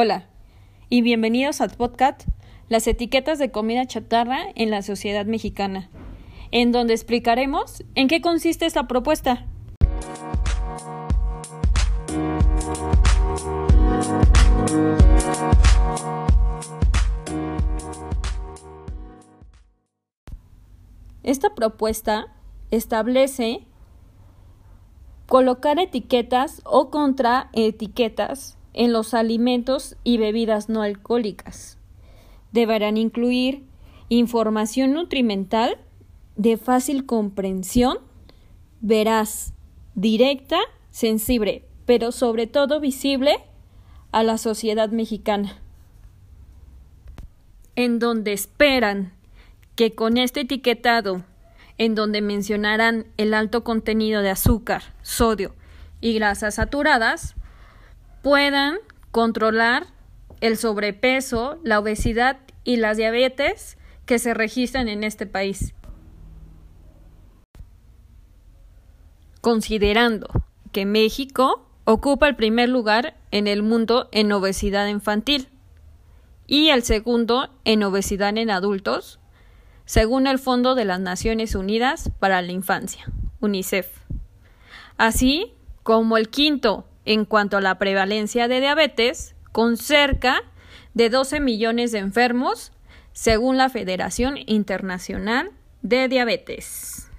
Hola y bienvenidos al podcast Las etiquetas de comida chatarra en la sociedad mexicana, en donde explicaremos en qué consiste esta propuesta. Esta propuesta establece colocar etiquetas o contraetiquetas en los alimentos y bebidas no alcohólicas. Deberán incluir información nutrimental de fácil comprensión, veraz, directa, sensible, pero sobre todo visible a la sociedad mexicana, en donde esperan que con este etiquetado, en donde mencionarán el alto contenido de azúcar, sodio y grasas saturadas, puedan controlar el sobrepeso, la obesidad y las diabetes que se registran en este país. Considerando que México ocupa el primer lugar en el mundo en obesidad infantil y el segundo en obesidad en adultos, según el Fondo de las Naciones Unidas para la Infancia, UNICEF, así como el quinto en cuanto a la prevalencia de diabetes, con cerca de 12 millones de enfermos, según la Federación Internacional de Diabetes.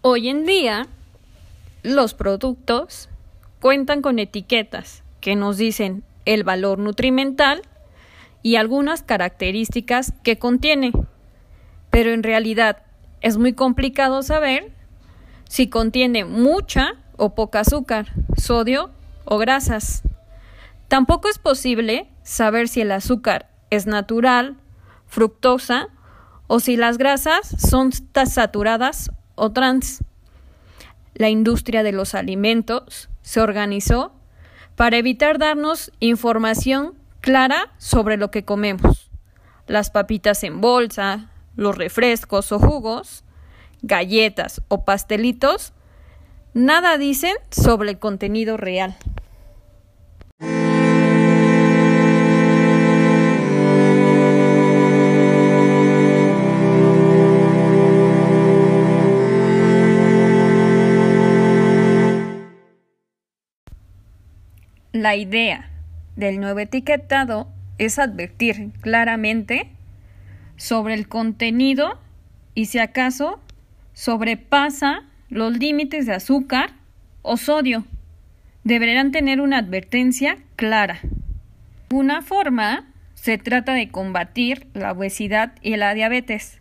Hoy en día, los productos cuentan con etiquetas que nos dicen el valor nutrimental y algunas características que contiene, pero en realidad es muy complicado saber si contiene mucha o poca azúcar, sodio o grasas. Tampoco es posible saber si el azúcar es natural, fructosa o si las grasas son saturadas o trans. La industria de los alimentos se organizó para evitar darnos información clara sobre lo que comemos. Las papitas en bolsa, los refrescos o jugos, galletas o pastelitos, nada dicen sobre el contenido real. La idea del nuevo etiquetado es advertir claramente sobre el contenido y si acaso sobrepasa los límites de azúcar o sodio. Deberán tener una advertencia clara. Una forma se trata de combatir la obesidad y la diabetes,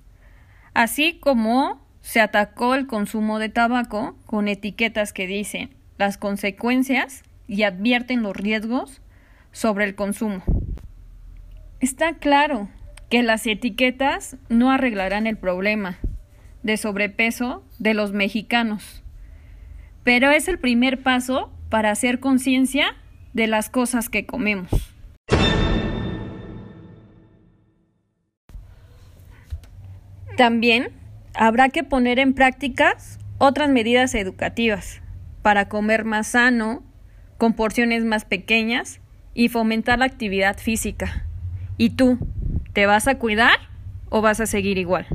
así como se atacó el consumo de tabaco con etiquetas que dicen las consecuencias y advierten los riesgos sobre el consumo. Está claro que las etiquetas no arreglarán el problema de sobrepeso de los mexicanos, pero es el primer paso para hacer conciencia de las cosas que comemos. También habrá que poner en prácticas otras medidas educativas para comer más sano, con porciones más pequeñas y fomentar la actividad física. ¿Y tú? ¿Te vas a cuidar o vas a seguir igual?